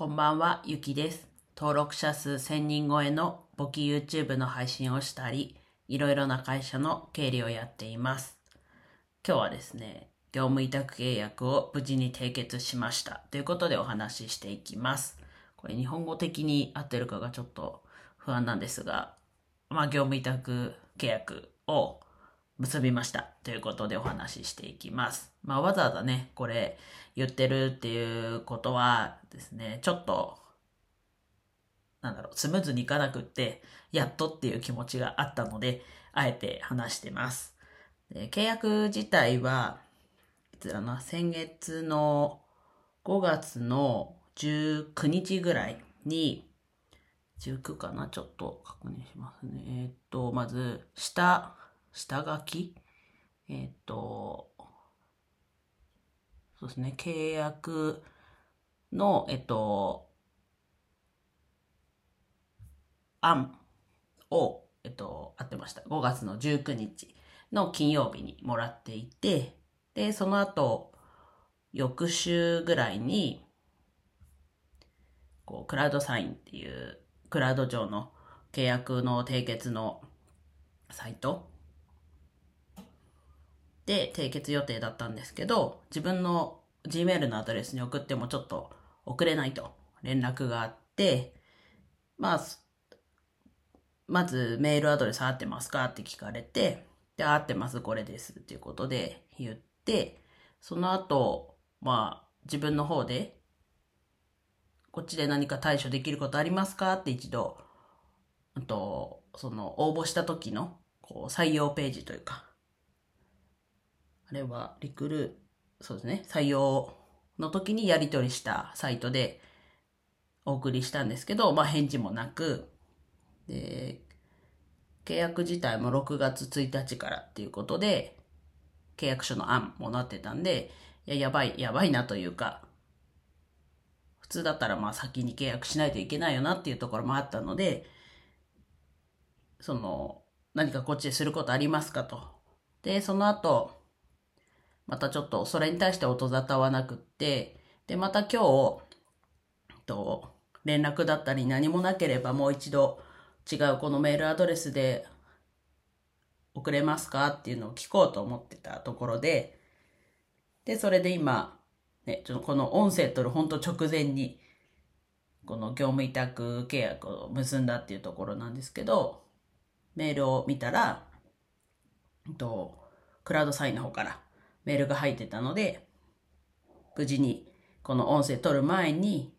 こんばんは、ゆきです。登録者数1000人超えの簿記 YouTube の配信をしたり、いろいろな会社の経理をやっています。今日はですね、業務委託契約を無事に締結しました。ということでお話ししていきます。これ日本語的に合ってるかがちょっと不安なんですが、まあ業務委託契約を結びましたということでお話ししていきます。まあわざわざね、これ言ってるっていうことはですね、ちょっと、なんだろう、スムーズにいかなくって、やっとっていう気持ちがあったので、あえて話してます。で契約自体は、いつだな、先月の5月の19日ぐらいに、19かなちょっと確認しますね。えーっと、まず、下、下書き？えーっと、そうですね、契約の、えっと、案を、えっと、合ってました。5月の19日の金曜日にもらっていて、で、その後、翌週ぐらいに、こう、クラウドサインっていう、クラウド上の契約の締結のサイトで締結予定だったんですけど、自分の Gmail のアドレスに送ってもちょっと送れないと連絡があって、まあ、まずメールアドレス合ってますかって聞かれて、で、合ってます、これですっていうことで言って、その後、まあ、自分の方で、こっちで何か対処できることありますかって一度、あと、その応募した時の、こう、採用ページというか、あれは、リクル、そうですね、採用の時にやり取りしたサイトでお送りしたんですけど、まあ返事もなく、で、契約自体も6月1日からっていうことで、契約書の案もなってたんで、いや、やばい、やばいなというか、普通だったらまあ先に契約しないといけないよなっていうところもあったので、その、何かこっちですることありますかと。で、その後、またちょっとそれに対して音沙汰はなくって、で、また今日、と、連絡だったり何もなければもう一度違うこのメールアドレスで送れますかっていうのを聞こうと思ってたところで、で、それで今、ね、ちょっとこの音声取るほんと直前に、この業務委託契約を結んだっていうところなんですけど、メールを見たら、と、クラウドサインの方からメールが入ってたので、無事にこの音声取る前に、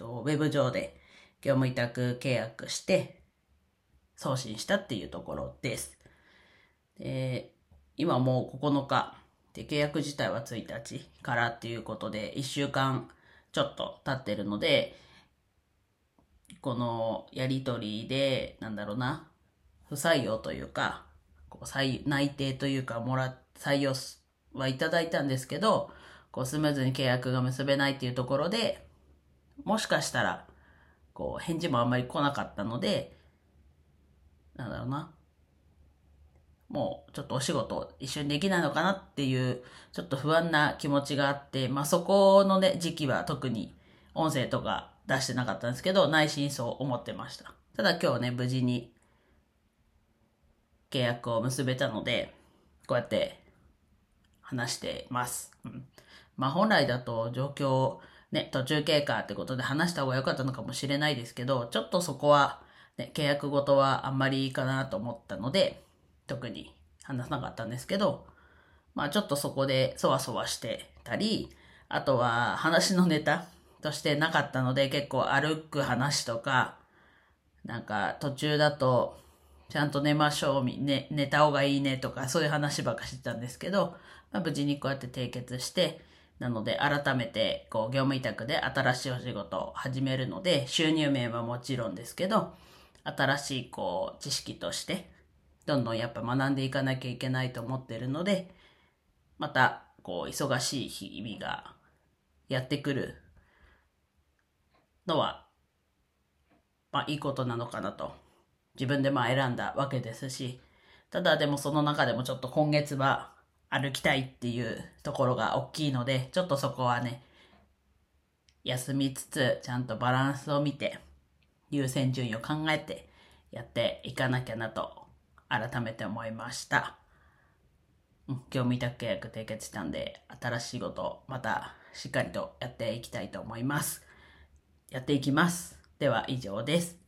ウェブ上で業務委託契約して送信したっていうところです。で今もう9日で契約自体は1日からっていうことで1週間ちょっと経ってるのでこのやりとりでなんだろうな不採用というかこう内定というかもら採用はい。ただい。たんですけどこうスムーズに契約が結べない。ってい。うところでもしかしたら、こう、返事もあんまり来なかったので、なんだろうな。もう、ちょっとお仕事一緒にできない。のかなってい。う、ちょっと不安な気持ちがあって、まあそこのね、時期は特に音声とか出してなかったんですけど、内心そう思ってました。ただ今日ね、無事に契約を結べたので、こうやって話してます。うん、まあ本来だと状況、ね、途中経過ってことで話した方が良かったのかもしれないですけど、ちょっとそこは、ね、契約ごとはあんまりいいかなと思ったので、特に話さなかったんですけど、まあちょっとそこでそわそわしてたり、あとは話のネタとしてなかったので結構歩く話とか、なんか途中だとちゃんと寝ましょう、ね、寝た方がいいねとかそういう話ばかしてたんですけど、まあ、無事にこうやって締結して、なので、改めて、こう、業務委託で新しいお仕事を始めるので、収入面はもちろんですけど、新しい、こう、知識として、どんどんやっぱ学んでいかなきゃいけないと思ってるので、また、こう、忙しい日々がやってくるのは、まあ、いいことなのかなと、自分でまあ選んだわけですし、ただでもその中でもちょっと今月は、歩きたいっていうところが大きいので、ちょっとそこはね、休みつつ、ちゃんとバランスを見て、優先順位を考えてやっていかなきゃなと、改めて思いました。うん、業務委託契約締結したんで、新しいことまたしっかりとやっていきたいと思います。やっていきます。では以上です。